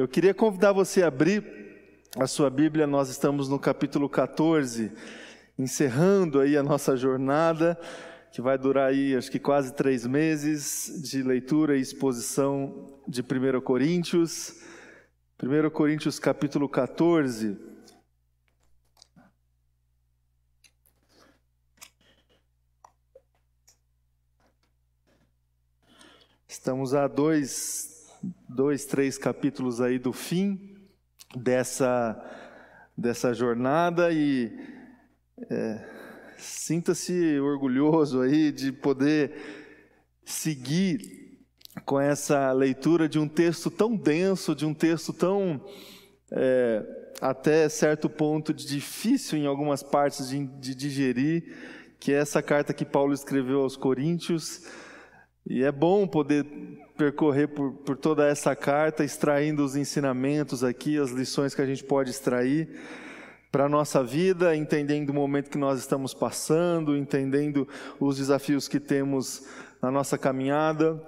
Eu queria convidar você a abrir a sua Bíblia, nós estamos no capítulo 14, encerrando aí a nossa jornada, que vai durar aí acho que quase três meses de leitura e exposição de 1 Coríntios. 1 Coríntios capítulo 14. Estamos a dois, dois, três capítulos aí do fim dessa, dessa jornada e é, sinta-se orgulhoso aí de poder seguir com essa leitura de um texto tão denso, de um texto tão é, até certo ponto difícil em algumas partes de, de digerir, que é essa carta que Paulo escreveu aos Coríntios. E é bom poder percorrer por, por toda essa carta, extraindo os ensinamentos aqui, as lições que a gente pode extrair para a nossa vida, entendendo o momento que nós estamos passando, entendendo os desafios que temos na nossa caminhada.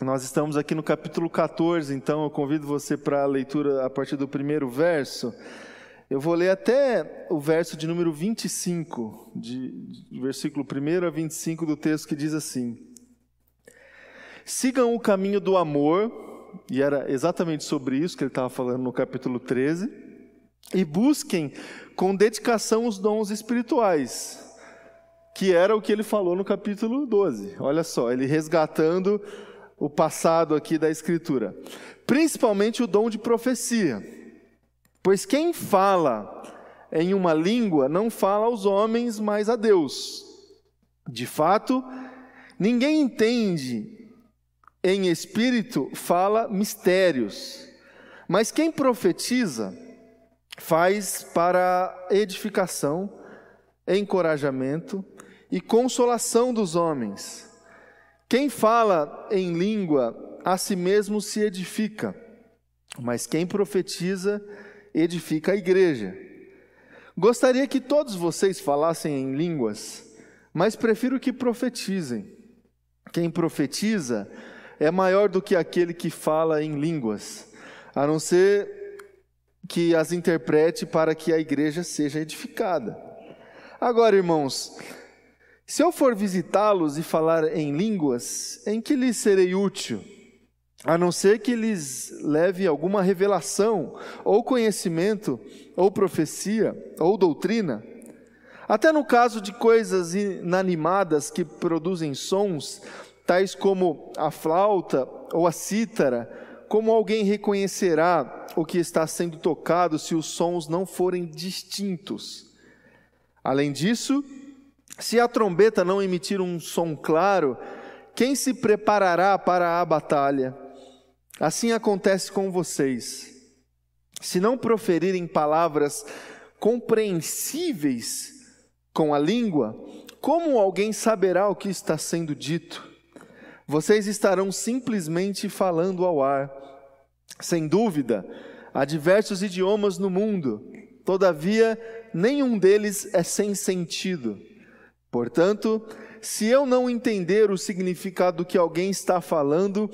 Nós estamos aqui no capítulo 14, então eu convido você para a leitura a partir do primeiro verso. Eu vou ler até o verso de número 25, de, de versículo 1 a 25 do texto que diz assim: Sigam o caminho do amor, e era exatamente sobre isso que ele estava falando no capítulo 13, e busquem com dedicação os dons espirituais, que era o que ele falou no capítulo 12. Olha só, ele resgatando o passado aqui da Escritura, principalmente o dom de profecia, pois quem fala em uma língua não fala aos homens, mas a Deus. De fato, ninguém entende em espírito fala mistérios, mas quem profetiza faz para edificação, encorajamento e consolação dos homens. Quem fala em língua a si mesmo se edifica, mas quem profetiza edifica a igreja. Gostaria que todos vocês falassem em línguas, mas prefiro que profetizem. Quem profetiza é maior do que aquele que fala em línguas, a não ser que as interprete para que a igreja seja edificada. Agora, irmãos, se eu for visitá-los e falar em línguas, em que lhes serei útil? A não ser que lhes leve alguma revelação, ou conhecimento, ou profecia, ou doutrina. Até no caso de coisas inanimadas que produzem sons, tais como a flauta ou a cítara, como alguém reconhecerá o que está sendo tocado se os sons não forem distintos? Além disso, se a trombeta não emitir um som claro, quem se preparará para a batalha? Assim acontece com vocês. Se não proferirem palavras compreensíveis com a língua, como alguém saberá o que está sendo dito? Vocês estarão simplesmente falando ao ar. Sem dúvida, há diversos idiomas no mundo, todavia, nenhum deles é sem sentido. Portanto, se eu não entender o significado do que alguém está falando,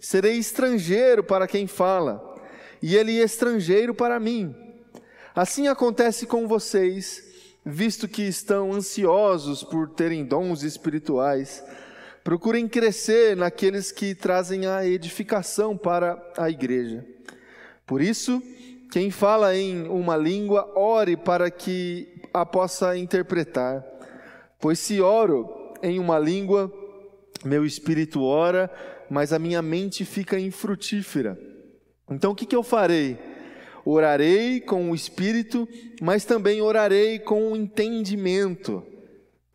serei estrangeiro para quem fala, e ele estrangeiro para mim. Assim acontece com vocês, visto que estão ansiosos por terem dons espirituais Procurem crescer naqueles que trazem a edificação para a igreja. Por isso, quem fala em uma língua, ore para que a possa interpretar. Pois se oro em uma língua, meu espírito ora, mas a minha mente fica infrutífera. Então o que, que eu farei? Orarei com o espírito, mas também orarei com o entendimento.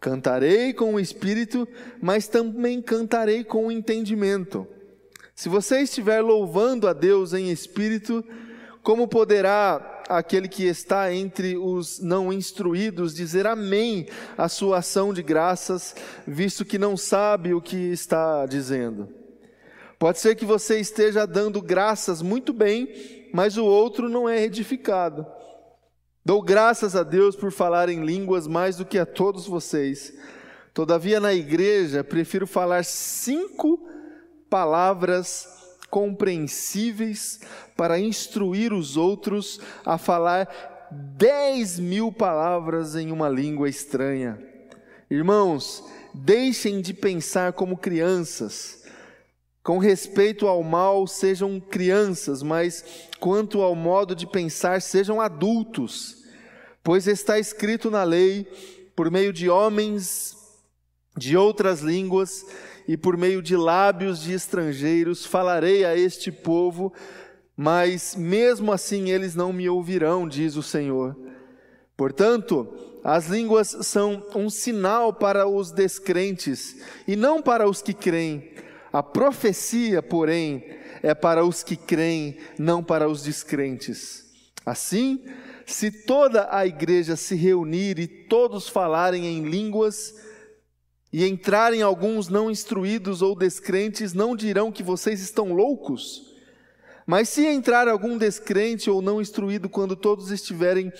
Cantarei com o espírito, mas também cantarei com o entendimento. Se você estiver louvando a Deus em espírito, como poderá aquele que está entre os não instruídos dizer amém à sua ação de graças, visto que não sabe o que está dizendo? Pode ser que você esteja dando graças muito bem, mas o outro não é edificado. Dou graças a Deus por falar em línguas mais do que a todos vocês. Todavia, na igreja, prefiro falar cinco palavras compreensíveis para instruir os outros a falar dez mil palavras em uma língua estranha. Irmãos, deixem de pensar como crianças. Com respeito ao mal, sejam crianças, mas quanto ao modo de pensar, sejam adultos. Pois está escrito na lei, por meio de homens de outras línguas e por meio de lábios de estrangeiros, falarei a este povo, mas mesmo assim eles não me ouvirão, diz o Senhor. Portanto, as línguas são um sinal para os descrentes e não para os que creem. A profecia, porém, é para os que creem, não para os descrentes. Assim, se toda a igreja se reunir e todos falarem em línguas, e entrarem alguns não instruídos ou descrentes, não dirão que vocês estão loucos? Mas se entrar algum descrente ou não instruído, quando todos estiverem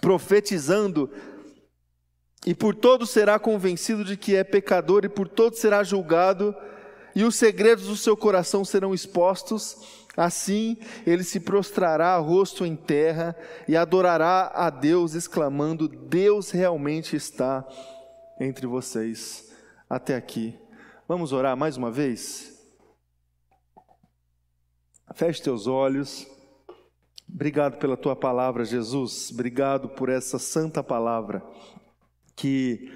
profetizando, e por todos será convencido de que é pecador, e por todos será julgado, e os segredos do seu coração serão expostos, assim ele se prostrará rosto em terra e adorará a Deus, exclamando: Deus realmente está entre vocês. Até aqui. Vamos orar mais uma vez? Feche teus olhos. Obrigado pela tua palavra, Jesus. Obrigado por essa santa palavra. Que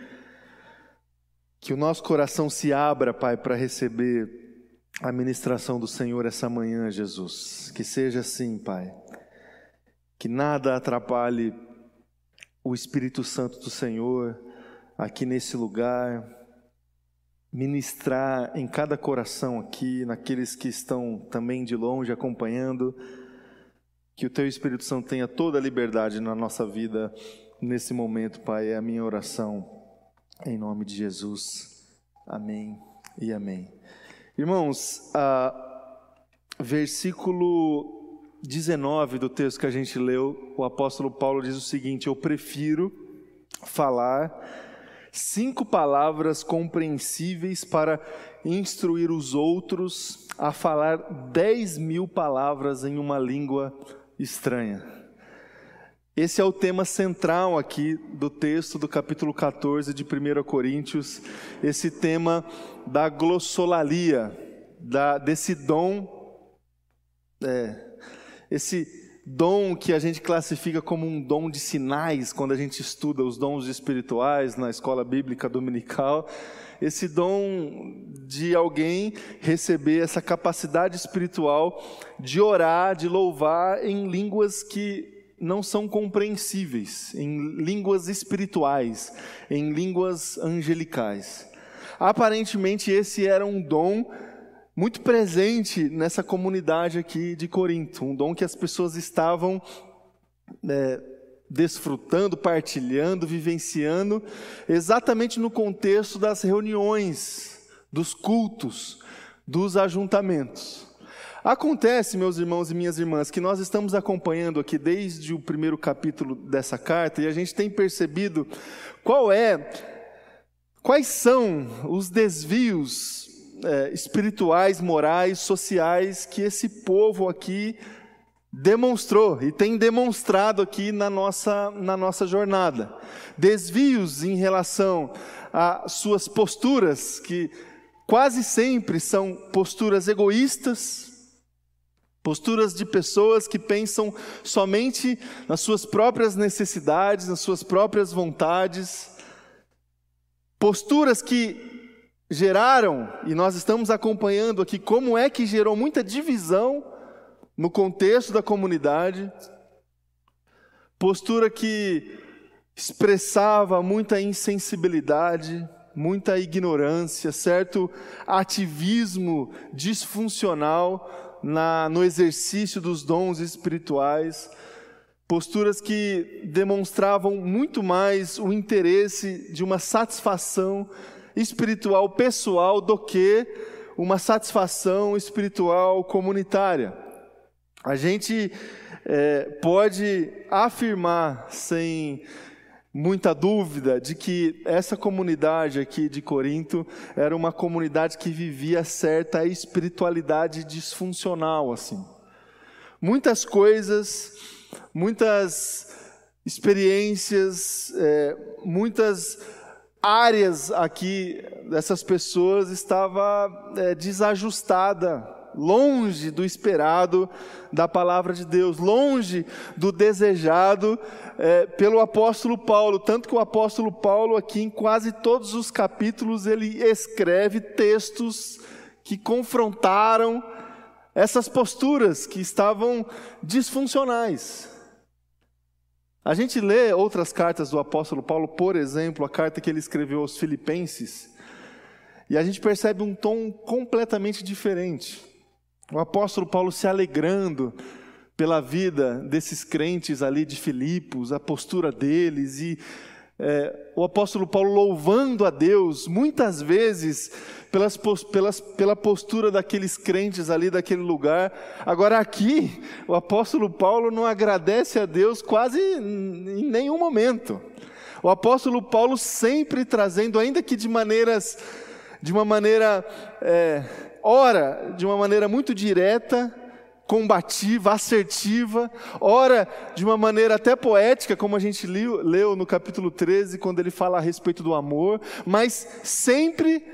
que o nosso coração se abra, Pai, para receber a ministração do Senhor essa manhã, Jesus. Que seja assim, Pai. Que nada atrapalhe o Espírito Santo do Senhor aqui nesse lugar, ministrar em cada coração aqui, naqueles que estão também de longe acompanhando, que o Teu Espírito Santo tenha toda a liberdade na nossa vida nesse momento, Pai. É a minha oração, em nome de Jesus. Amém e amém. Irmãos, versículo 19 do texto que a gente leu, o apóstolo Paulo diz o seguinte: Eu prefiro falar cinco palavras compreensíveis para instruir os outros a falar dez mil palavras em uma língua estranha. Esse é o tema central aqui do texto do capítulo 14 de 1 Coríntios, esse tema da glossolalia, da, desse dom, é, esse dom que a gente classifica como um dom de sinais, quando a gente estuda os dons espirituais na escola bíblica dominical, esse dom de alguém receber essa capacidade espiritual de orar, de louvar em línguas que não são compreensíveis, em línguas espirituais, em línguas angelicais. Aparentemente, esse era um dom muito presente nessa comunidade aqui de Corinto, um dom que as pessoas estavam é, desfrutando, partilhando, vivenciando, exatamente no contexto das reuniões, dos cultos, dos ajuntamentos. Acontece, meus irmãos e minhas irmãs, que nós estamos acompanhando aqui desde o primeiro capítulo dessa carta e a gente tem percebido qual é, quais são os desvios é, espirituais, morais, sociais que esse povo aqui demonstrou e tem demonstrado aqui na nossa, na nossa jornada. Desvios em relação às suas posturas, que quase sempre são posturas egoístas, posturas de pessoas que pensam somente nas suas próprias necessidades, nas suas próprias vontades, posturas que geraram, e nós estamos acompanhando aqui como é que gerou muita divisão no contexto da comunidade, postura que expressava muita insensibilidade, muita ignorância, certo ativismo disfuncional na, no exercício dos dons espirituais, posturas que demonstravam muito mais o interesse de uma satisfação espiritual pessoal do que uma satisfação espiritual comunitária. A gente é, pode afirmar, sem muita dúvida de que essa comunidade aqui de Corinto era uma comunidade que vivia certa espiritualidade disfuncional, assim. Muitas coisas, muitas experiências, é, muitas áreas aqui dessas pessoas estava é, desajustada longe do esperado da palavra de Deus, longe do desejado é, pelo apóstolo Paulo. Tanto que o apóstolo Paulo, aqui em quase todos os capítulos, ele escreve textos que confrontaram essas posturas que estavam disfuncionais. A gente lê outras cartas do apóstolo Paulo, por exemplo, a carta que ele escreveu aos Filipenses, e a gente percebe um tom completamente diferente. O apóstolo Paulo se alegrando pela vida desses crentes ali de Filipos, a postura deles e é, o apóstolo Paulo louvando a Deus, muitas vezes pelas, pelas, pela postura daqueles crentes ali daquele lugar. Agora, aqui, o apóstolo Paulo não agradece a Deus quase em nenhum momento. O apóstolo Paulo sempre trazendo, ainda que de maneiras, de uma maneira é, ora de uma maneira muito direta, combativa, assertiva, ora de uma maneira até poética, como a gente leu, leu no capítulo 13, quando ele fala a respeito do amor, mas sempre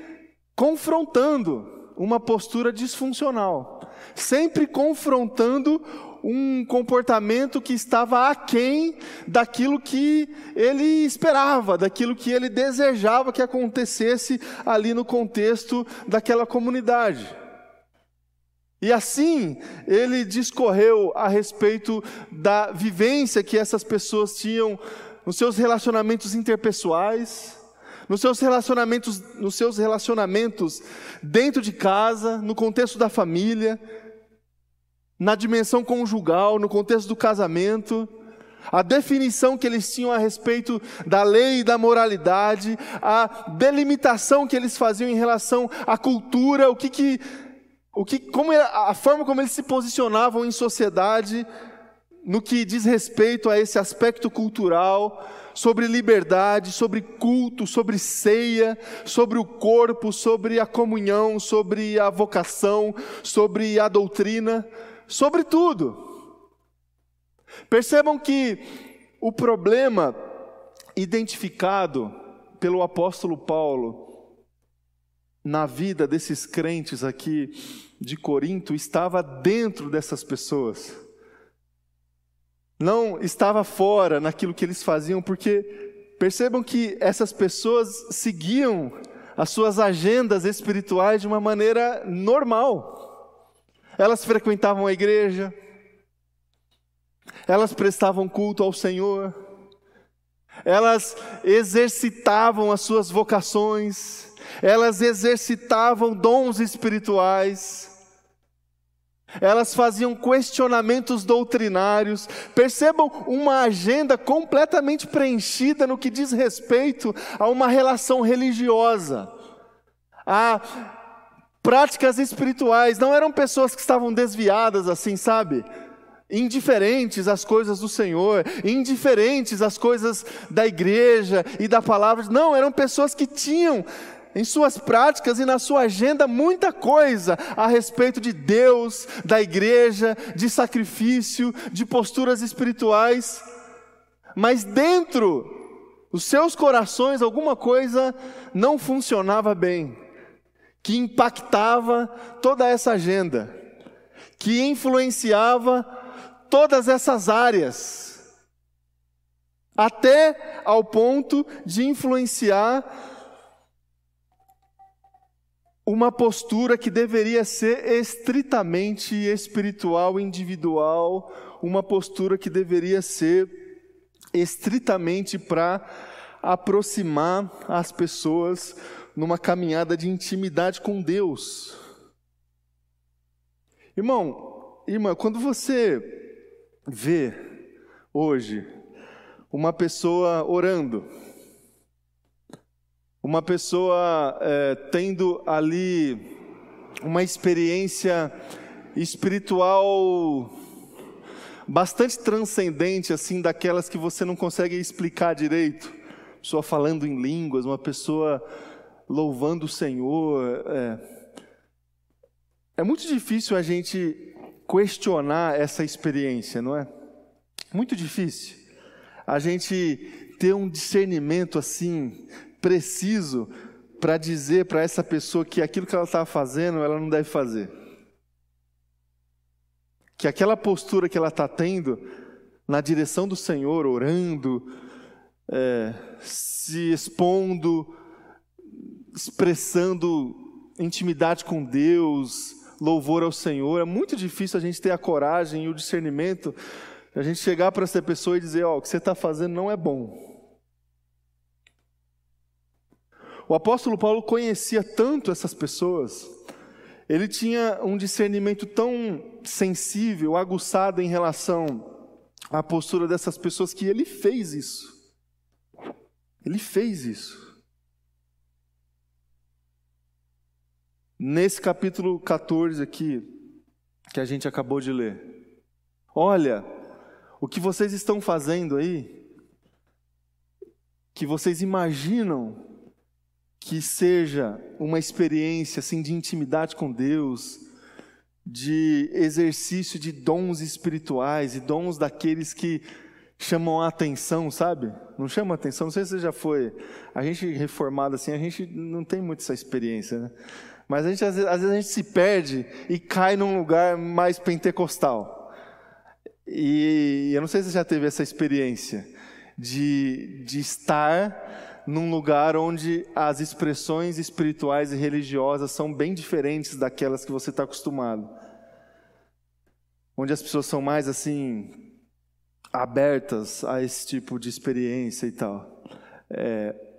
confrontando uma postura disfuncional, sempre confrontando um comportamento que estava aquém daquilo que ele esperava, daquilo que ele desejava que acontecesse ali no contexto daquela comunidade. E assim ele discorreu a respeito da vivência que essas pessoas tinham nos seus relacionamentos interpessoais, nos seus relacionamentos, nos seus relacionamentos dentro de casa, no contexto da família, na dimensão conjugal, no contexto do casamento, a definição que eles tinham a respeito da lei e da moralidade, a delimitação que eles faziam em relação à cultura, o que que, o que, como a forma como eles se posicionavam em sociedade, no que diz respeito a esse aspecto cultural, sobre liberdade, sobre culto, sobre ceia, sobre o corpo, sobre a comunhão, sobre a vocação, sobre a doutrina sobre tudo. Percebam que o problema identificado pelo apóstolo Paulo na vida desses crentes aqui de Corinto estava dentro dessas pessoas. Não estava fora naquilo que eles faziam, porque percebam que essas pessoas seguiam as suas agendas espirituais de uma maneira normal. Elas frequentavam a igreja, elas prestavam culto ao Senhor, elas exercitavam as suas vocações, elas exercitavam dons espirituais, elas faziam questionamentos doutrinários. Percebam uma agenda completamente preenchida no que diz respeito a uma relação religiosa, a práticas espirituais, não eram pessoas que estavam desviadas assim, sabe? Indiferentes às coisas do Senhor, indiferentes às coisas da igreja e da palavra. Não, eram pessoas que tinham em suas práticas e na sua agenda muita coisa a respeito de Deus, da igreja, de sacrifício, de posturas espirituais, mas dentro dos seus corações alguma coisa não funcionava bem que impactava toda essa agenda, que influenciava todas essas áreas, até ao ponto de influenciar uma postura que deveria ser estritamente espiritual, individual, uma postura que deveria ser estritamente para aproximar as pessoas numa caminhada de intimidade com Deus. Irmão, irmã, quando você vê hoje uma pessoa orando, uma pessoa é, tendo ali uma experiência espiritual bastante transcendente, assim, daquelas que você não consegue explicar direito. Uma pessoa falando em línguas, uma pessoa louvando o Senhor. É, é muito difícil a gente questionar essa experiência, não é? Muito difícil. A gente ter um discernimento assim preciso para dizer para essa pessoa que aquilo que ela está fazendo, ela não deve fazer. Que aquela postura que ela está tendo na direção do Senhor, orando, é, se expondo, expressando intimidade com Deus, louvor ao Senhor, é muito difícil a gente ter a coragem e o discernimento, a gente chegar para essa pessoa e dizer: Ó, oh, o que você está fazendo não é bom. O apóstolo Paulo conhecia tanto essas pessoas, ele tinha um discernimento tão sensível, aguçado em relação à postura dessas pessoas, que ele fez isso. Ele fez isso. Nesse capítulo 14 aqui, que a gente acabou de ler. Olha, o que vocês estão fazendo aí, que vocês imaginam que seja uma experiência assim de intimidade com Deus, de exercício de dons espirituais e dons daqueles que chamam a atenção, sabe? Não chama a atenção, não sei se você já foi. A gente reformado assim, a gente não tem muito essa experiência, né? Mas a gente, às vezes, às vezes a gente se perde e cai num lugar mais pentecostal. E eu não sei se você já teve essa experiência de, de estar num lugar onde as expressões espirituais e religiosas são bem diferentes daquelas que você está acostumado. Onde as pessoas são mais assim, abertas a esse tipo de experiência e tal. É,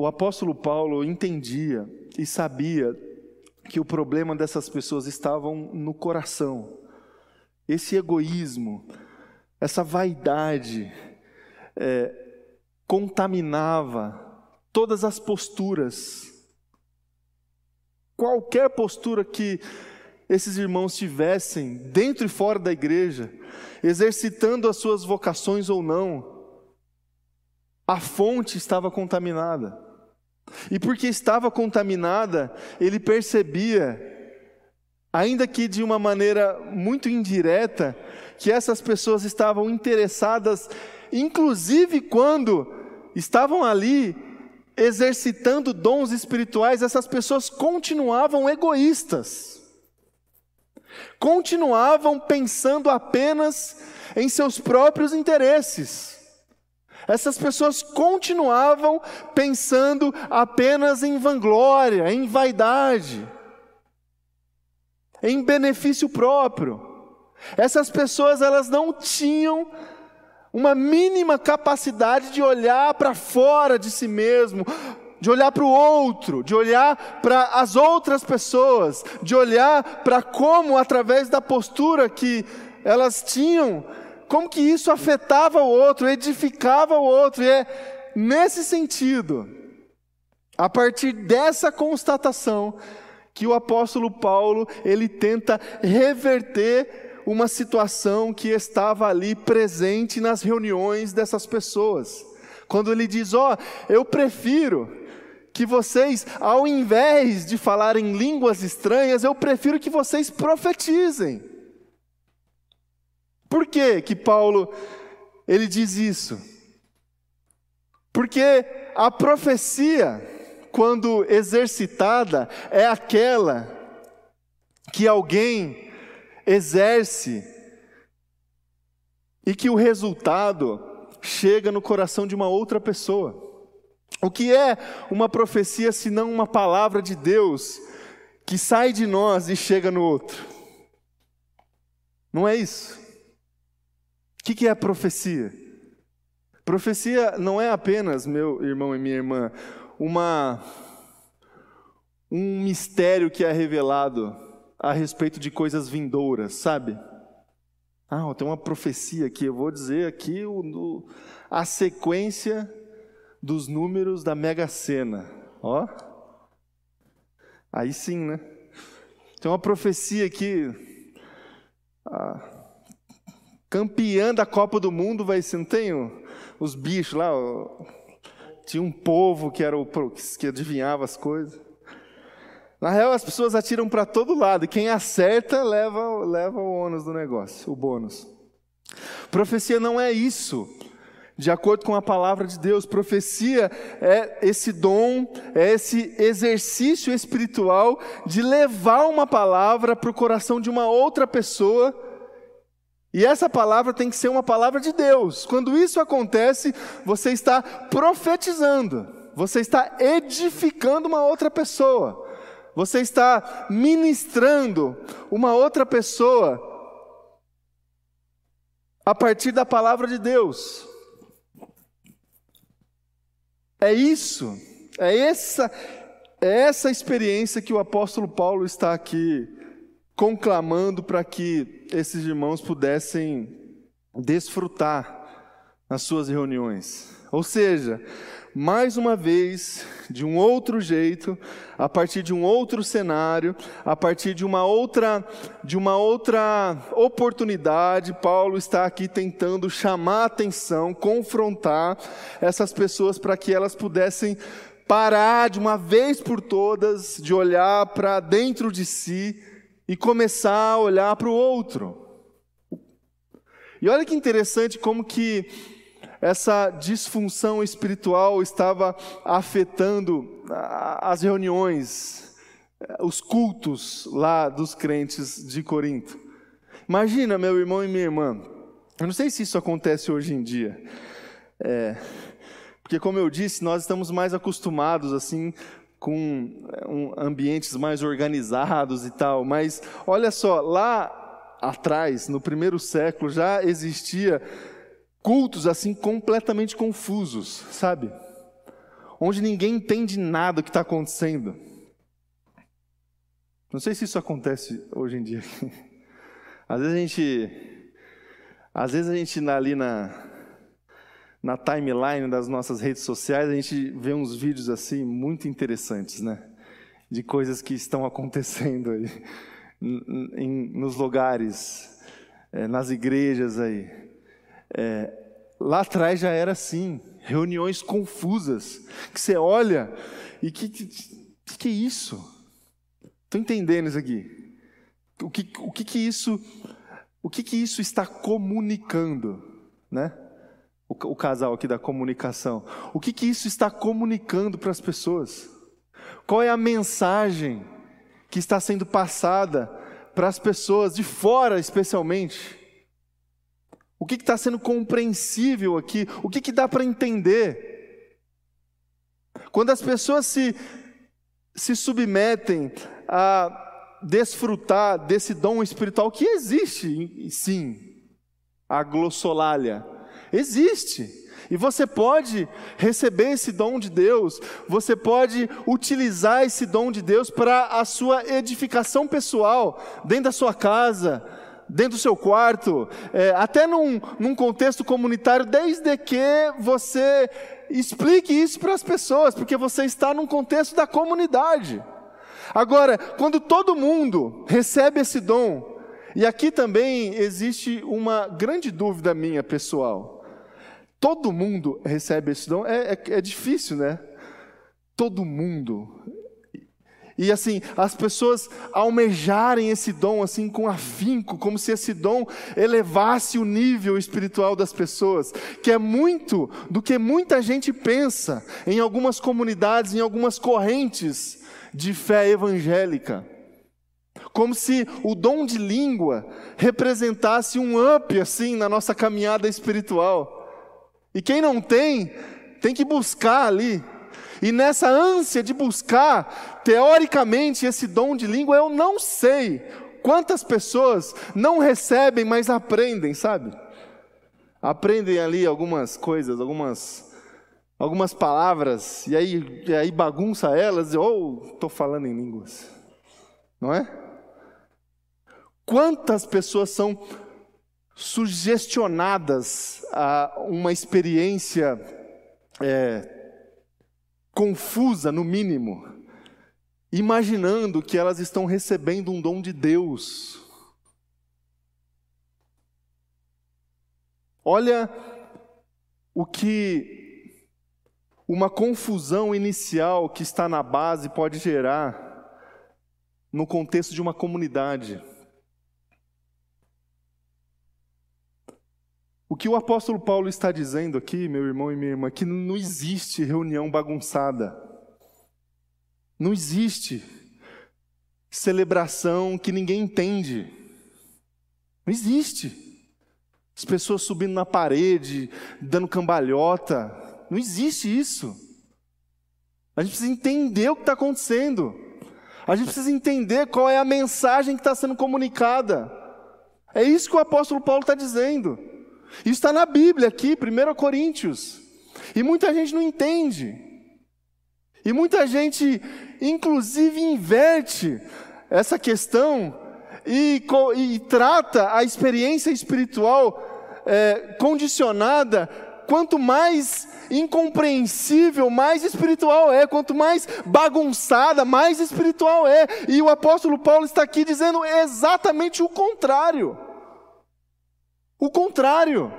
o apóstolo Paulo entendia e sabia que o problema dessas pessoas estavam no coração. Esse egoísmo, essa vaidade, é, contaminava todas as posturas. Qualquer postura que esses irmãos tivessem, dentro e fora da igreja, exercitando as suas vocações ou não, a fonte estava contaminada. E porque estava contaminada, ele percebia, ainda que de uma maneira muito indireta, que essas pessoas estavam interessadas, inclusive quando estavam ali exercitando dons espirituais, essas pessoas continuavam egoístas, continuavam pensando apenas em seus próprios interesses. Essas pessoas continuavam pensando apenas em vanglória, em vaidade, em benefício próprio. Essas pessoas elas não tinham uma mínima capacidade de olhar para fora de si mesmo, de olhar para o outro, de olhar para as outras pessoas, de olhar para como, através da postura que elas tinham, como que isso afetava o outro, edificava o outro, e é nesse sentido, a partir dessa constatação, que o apóstolo Paulo, ele tenta reverter uma situação que estava ali presente nas reuniões dessas pessoas. Quando ele diz: Ó, oh, eu prefiro que vocês, ao invés de falar em línguas estranhas, eu prefiro que vocês profetizem. Por que que Paulo ele diz isso? Porque a profecia, quando exercitada, é aquela que alguém exerce e que o resultado chega no coração de uma outra pessoa. O que é uma profecia se não uma palavra de Deus que sai de nós e chega no outro? Não é isso? O que é profecia? Profecia não é apenas, meu irmão e minha irmã, uma um mistério que é revelado a respeito de coisas vindouras, sabe? Ah, tem uma profecia aqui, eu vou dizer aqui o, o, a sequência dos números da Mega Sena. Ó. Aí sim, né? Tem uma profecia aqui. Ah, campeã da Copa do Mundo, vai ser, não tem os bichos lá, tinha um povo que era o que adivinhava as coisas. Na real, as pessoas atiram para todo lado, e quem acerta leva, leva o ônus do negócio, o bônus. Profecia não é isso. De acordo com a palavra de Deus, profecia é esse dom, é esse exercício espiritual de levar uma palavra para o coração de uma outra pessoa e essa palavra tem que ser uma palavra de Deus. Quando isso acontece, você está profetizando, você está edificando uma outra pessoa, você está ministrando uma outra pessoa a partir da palavra de Deus. É isso, é essa, é essa experiência que o apóstolo Paulo está aqui conclamando para que esses irmãos pudessem desfrutar nas suas reuniões. Ou seja, mais uma vez, de um outro jeito, a partir de um outro cenário, a partir de uma outra de uma outra oportunidade, Paulo está aqui tentando chamar a atenção, confrontar essas pessoas para que elas pudessem parar de uma vez por todas de olhar para dentro de si e começar a olhar para o outro. E olha que interessante como que essa disfunção espiritual estava afetando as reuniões, os cultos lá dos crentes de Corinto. Imagina, meu irmão e minha irmã, eu não sei se isso acontece hoje em dia, é, porque como eu disse, nós estamos mais acostumados assim com é, ambientes mais organizados e tal, mas olha só, lá atrás, no primeiro século, já existia cultos assim completamente confusos, sabe? Onde ninguém entende nada do que está acontecendo. Não sei se isso acontece hoje em dia. Às vezes a gente, às vezes a gente ali na na timeline das nossas redes sociais, a gente vê uns vídeos assim muito interessantes, né? De coisas que estão acontecendo aí, em, nos lugares, é, nas igrejas aí. É, lá atrás já era assim, reuniões confusas, que você olha e que, que, que é isso? Estou entendendo isso aqui. O que, o que, que isso, o que, que isso está comunicando, né? O, o casal aqui da comunicação. O que, que isso está comunicando para as pessoas? Qual é a mensagem que está sendo passada para as pessoas de fora, especialmente? O que está sendo compreensível aqui? O que, que dá para entender? Quando as pessoas se, se submetem a desfrutar desse dom espiritual que existe, sim, a glossolalia, Existe. E você pode receber esse dom de Deus, você pode utilizar esse dom de Deus para a sua edificação pessoal, dentro da sua casa, dentro do seu quarto, é, até num, num contexto comunitário, desde que você explique isso para as pessoas, porque você está num contexto da comunidade. Agora, quando todo mundo recebe esse dom, e aqui também existe uma grande dúvida minha pessoal. Todo mundo recebe esse dom. É, é, é difícil, né? Todo mundo. E assim, as pessoas almejarem esse dom assim com afinco, como se esse dom elevasse o nível espiritual das pessoas, que é muito do que muita gente pensa em algumas comunidades, em algumas correntes de fé evangélica. Como se o dom de língua representasse um up assim na nossa caminhada espiritual. E quem não tem, tem que buscar ali. E nessa ânsia de buscar, teoricamente, esse dom de língua, eu não sei quantas pessoas não recebem, mas aprendem, sabe? Aprendem ali algumas coisas, algumas, algumas palavras, e aí, e aí bagunça elas, ou oh, estou falando em línguas, não é? Quantas pessoas são sugestionadas a uma experiência é, confusa, no mínimo, imaginando que elas estão recebendo um dom de Deus. Olha o que uma confusão inicial que está na base pode gerar no contexto de uma comunidade. O que o apóstolo Paulo está dizendo aqui, meu irmão e minha irmã, é que não existe reunião bagunçada. Não existe celebração que ninguém entende. Não existe. As pessoas subindo na parede, dando cambalhota. Não existe isso. A gente precisa entender o que está acontecendo. A gente precisa entender qual é a mensagem que está sendo comunicada. É isso que o apóstolo Paulo está dizendo. Isso está na Bíblia aqui, 1 Coríntios. E muita gente não entende. E muita gente, inclusive, inverte essa questão e, e trata a experiência espiritual é, condicionada. Quanto mais incompreensível, mais espiritual é. Quanto mais bagunçada, mais espiritual é. E o apóstolo Paulo está aqui dizendo exatamente o contrário. O contrário.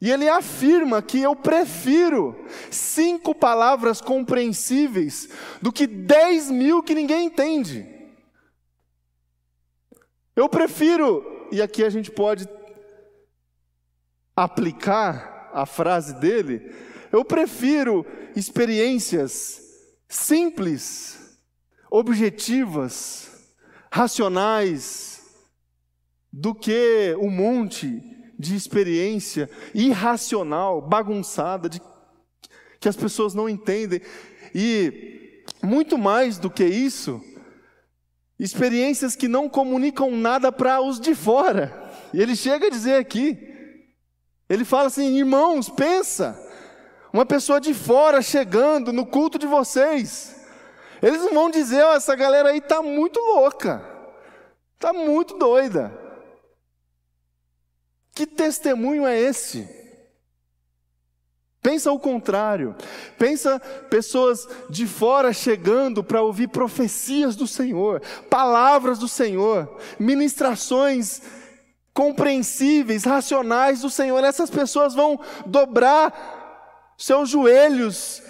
E ele afirma que eu prefiro cinco palavras compreensíveis do que dez mil que ninguém entende. Eu prefiro, e aqui a gente pode aplicar a frase dele, eu prefiro experiências simples, objetivas, racionais, do que um monte de experiência irracional, bagunçada, de, que as pessoas não entendem. E muito mais do que isso, experiências que não comunicam nada para os de fora. E ele chega a dizer aqui, ele fala assim: irmãos, pensa, uma pessoa de fora chegando no culto de vocês. Eles vão dizer, oh, essa galera aí está muito louca, está muito doida. Que testemunho é esse? Pensa o contrário. Pensa pessoas de fora chegando para ouvir profecias do Senhor, palavras do Senhor, ministrações compreensíveis, racionais do Senhor. Essas pessoas vão dobrar seus joelhos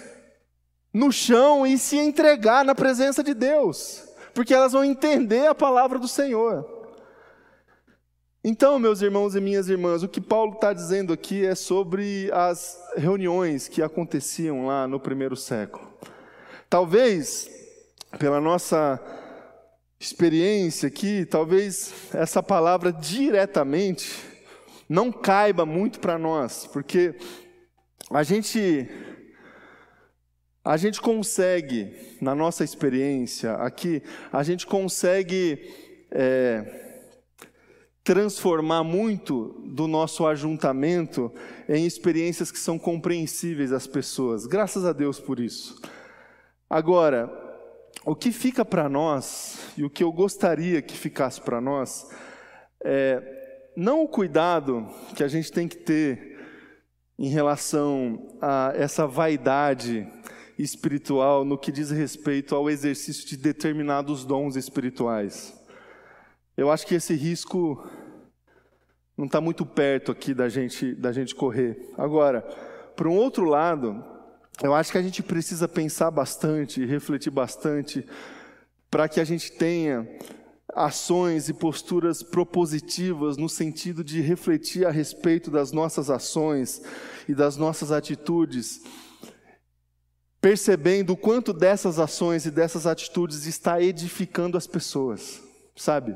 no chão e se entregar na presença de Deus, porque elas vão entender a palavra do Senhor. Então, meus irmãos e minhas irmãs, o que Paulo está dizendo aqui é sobre as reuniões que aconteciam lá no primeiro século. Talvez, pela nossa experiência aqui, talvez essa palavra diretamente não caiba muito para nós, porque a gente a gente consegue, na nossa experiência aqui, a gente consegue é, transformar muito do nosso ajuntamento em experiências que são compreensíveis às pessoas. Graças a Deus por isso. Agora, o que fica para nós, e o que eu gostaria que ficasse para nós, é não o cuidado que a gente tem que ter em relação a essa vaidade espiritual no que diz respeito ao exercício de determinados dons espirituais. Eu acho que esse risco não está muito perto aqui da gente, da gente correr. Agora, por um outro lado, eu acho que a gente precisa pensar bastante refletir bastante para que a gente tenha ações e posturas propositivas no sentido de refletir a respeito das nossas ações e das nossas atitudes, percebendo o quanto dessas ações e dessas atitudes está edificando as pessoas, sabe?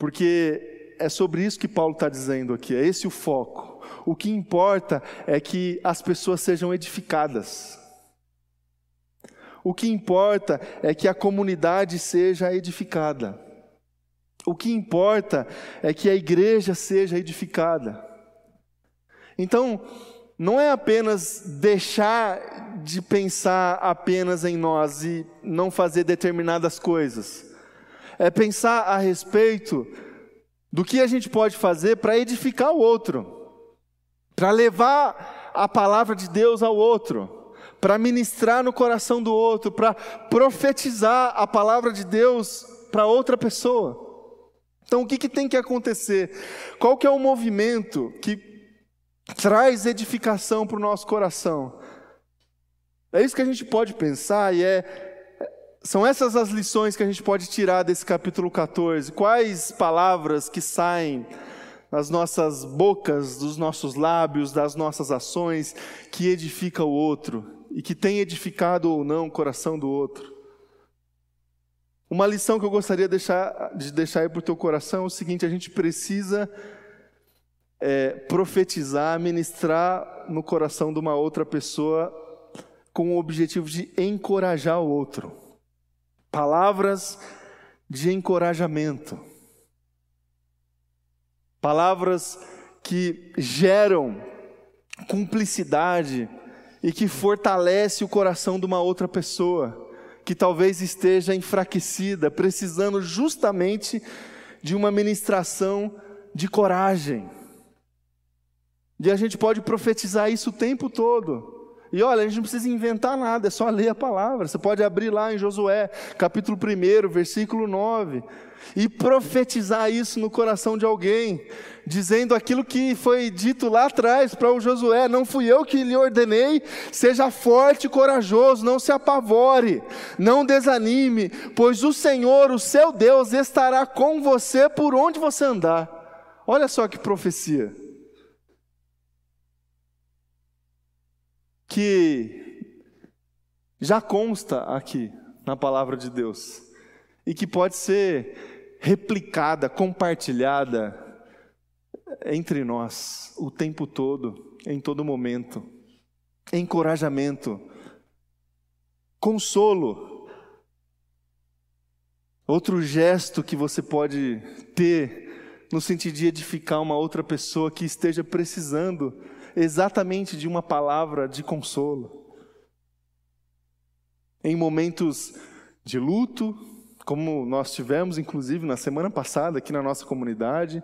Porque é sobre isso que Paulo está dizendo aqui, é esse o foco. O que importa é que as pessoas sejam edificadas. O que importa é que a comunidade seja edificada. O que importa é que a igreja seja edificada. Então, não é apenas deixar de pensar apenas em nós e não fazer determinadas coisas. É pensar a respeito do que a gente pode fazer para edificar o outro para levar a palavra de Deus ao outro, para ministrar no coração do outro, para profetizar a palavra de Deus para outra pessoa. Então, o que, que tem que acontecer? Qual que é o movimento que traz edificação para o nosso coração? É isso que a gente pode pensar e é são essas as lições que a gente pode tirar desse capítulo 14. Quais palavras que saem das nossas bocas, dos nossos lábios, das nossas ações, que edifica o outro e que tem edificado ou não o coração do outro? Uma lição que eu gostaria de deixar, de deixar aí para o teu coração é o seguinte: a gente precisa é, profetizar, ministrar no coração de uma outra pessoa com o objetivo de encorajar o outro. Palavras de encorajamento. Palavras que geram cumplicidade e que fortalece o coração de uma outra pessoa que talvez esteja enfraquecida, precisando justamente de uma ministração de coragem. E a gente pode profetizar isso o tempo todo. E olha, a gente não precisa inventar nada, é só ler a palavra. Você pode abrir lá em Josué, capítulo 1, versículo 9, e profetizar isso no coração de alguém, dizendo aquilo que foi dito lá atrás para o Josué: Não fui eu que lhe ordenei, seja forte e corajoso, não se apavore, não desanime, pois o Senhor, o seu Deus, estará com você por onde você andar. Olha só que profecia. Que já consta aqui na palavra de Deus e que pode ser replicada, compartilhada entre nós o tempo todo, em todo momento. Encorajamento, consolo. Outro gesto que você pode ter no sentido de edificar uma outra pessoa que esteja precisando exatamente de uma palavra de consolo. Em momentos de luto, como nós tivemos, inclusive, na semana passada aqui na nossa comunidade,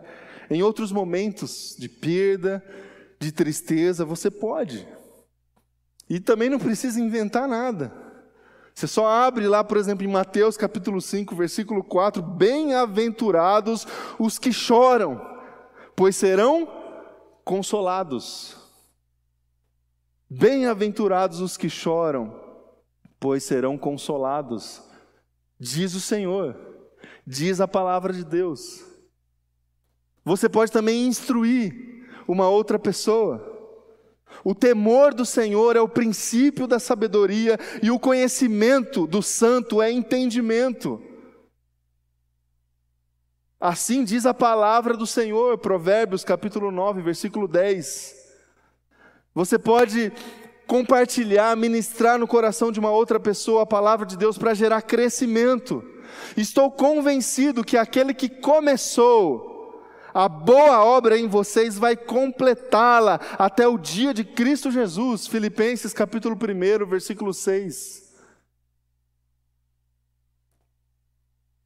em outros momentos de perda, de tristeza, você pode. E também não precisa inventar nada. Você só abre lá, por exemplo, em Mateus capítulo 5, versículo 4: Bem-aventurados os que choram, pois serão consolados. Bem-aventurados os que choram, pois serão consolados, diz o Senhor, diz a palavra de Deus. Você pode também instruir uma outra pessoa. O temor do Senhor é o princípio da sabedoria e o conhecimento do santo é entendimento. Assim diz a palavra do Senhor, Provérbios capítulo 9, versículo 10. Você pode compartilhar, ministrar no coração de uma outra pessoa a palavra de Deus para gerar crescimento. Estou convencido que aquele que começou a boa obra em vocês vai completá-la até o dia de Cristo Jesus. Filipenses capítulo 1, versículo 6.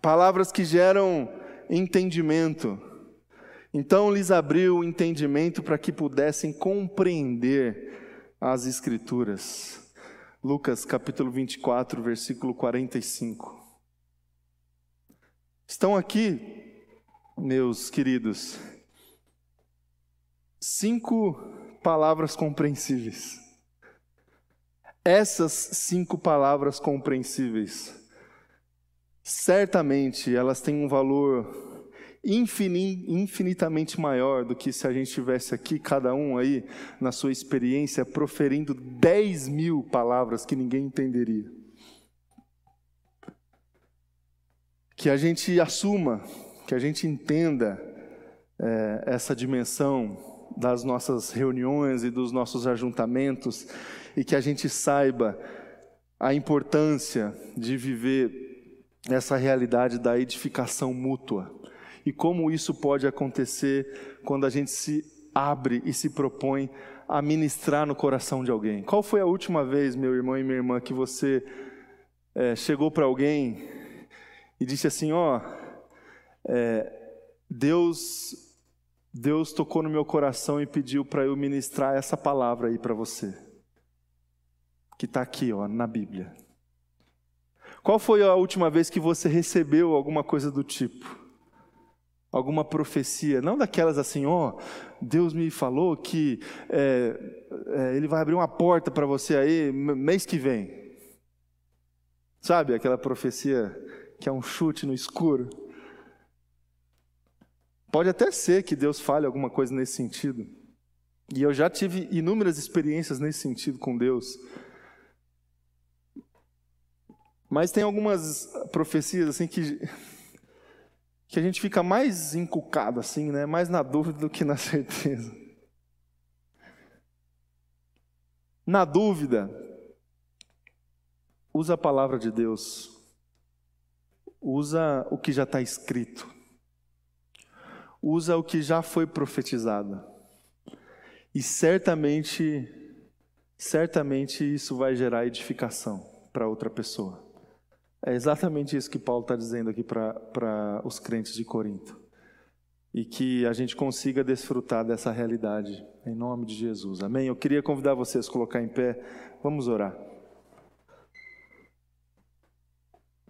Palavras que geram entendimento. Então lhes abriu o entendimento para que pudessem compreender as Escrituras. Lucas capítulo 24, versículo 45. Estão aqui, meus queridos, cinco palavras compreensíveis. Essas cinco palavras compreensíveis certamente elas têm um valor infinitamente maior do que se a gente estivesse aqui, cada um aí, na sua experiência, proferindo 10 mil palavras que ninguém entenderia. Que a gente assuma, que a gente entenda é, essa dimensão das nossas reuniões e dos nossos ajuntamentos e que a gente saiba a importância de viver essa realidade da edificação mútua. E como isso pode acontecer quando a gente se abre e se propõe a ministrar no coração de alguém. Qual foi a última vez, meu irmão e minha irmã, que você é, chegou para alguém e disse assim: Ó, é, Deus, Deus tocou no meu coração e pediu para eu ministrar essa palavra aí para você, que está aqui, ó, na Bíblia. Qual foi a última vez que você recebeu alguma coisa do tipo? alguma profecia, não daquelas assim, ó, oh, Deus me falou que é, é, Ele vai abrir uma porta para você aí mês que vem. Sabe aquela profecia que é um chute no escuro? Pode até ser que Deus fale alguma coisa nesse sentido. E eu já tive inúmeras experiências nesse sentido com Deus. Mas tem algumas profecias assim que que a gente fica mais encucado assim, né? Mais na dúvida do que na certeza. Na dúvida, usa a palavra de Deus. Usa o que já está escrito. Usa o que já foi profetizado. E certamente, certamente isso vai gerar edificação para outra pessoa. É exatamente isso que Paulo está dizendo aqui para os crentes de Corinto. E que a gente consiga desfrutar dessa realidade, em nome de Jesus. Amém? Eu queria convidar vocês a colocar em pé, vamos orar.